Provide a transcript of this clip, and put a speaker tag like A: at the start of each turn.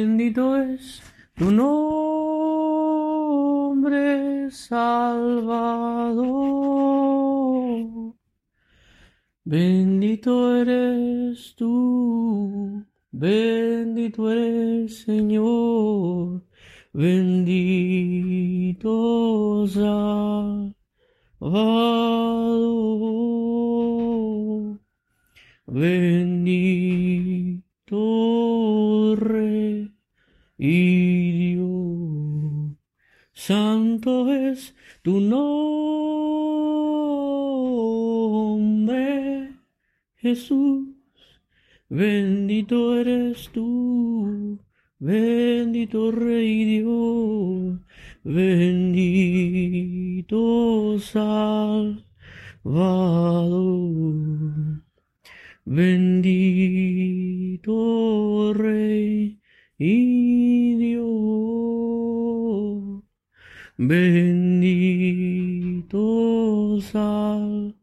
A: Bendito es tu nombre, Salvador. Bendito eres tú, bendito eres Señor, bendito Salvador. Bendito y Dios, santo es tu nombre, Jesús. Bendito eres tú, bendito Rey Dios, bendito Salvador. Bendito Rey y Dios, bendito Salvador.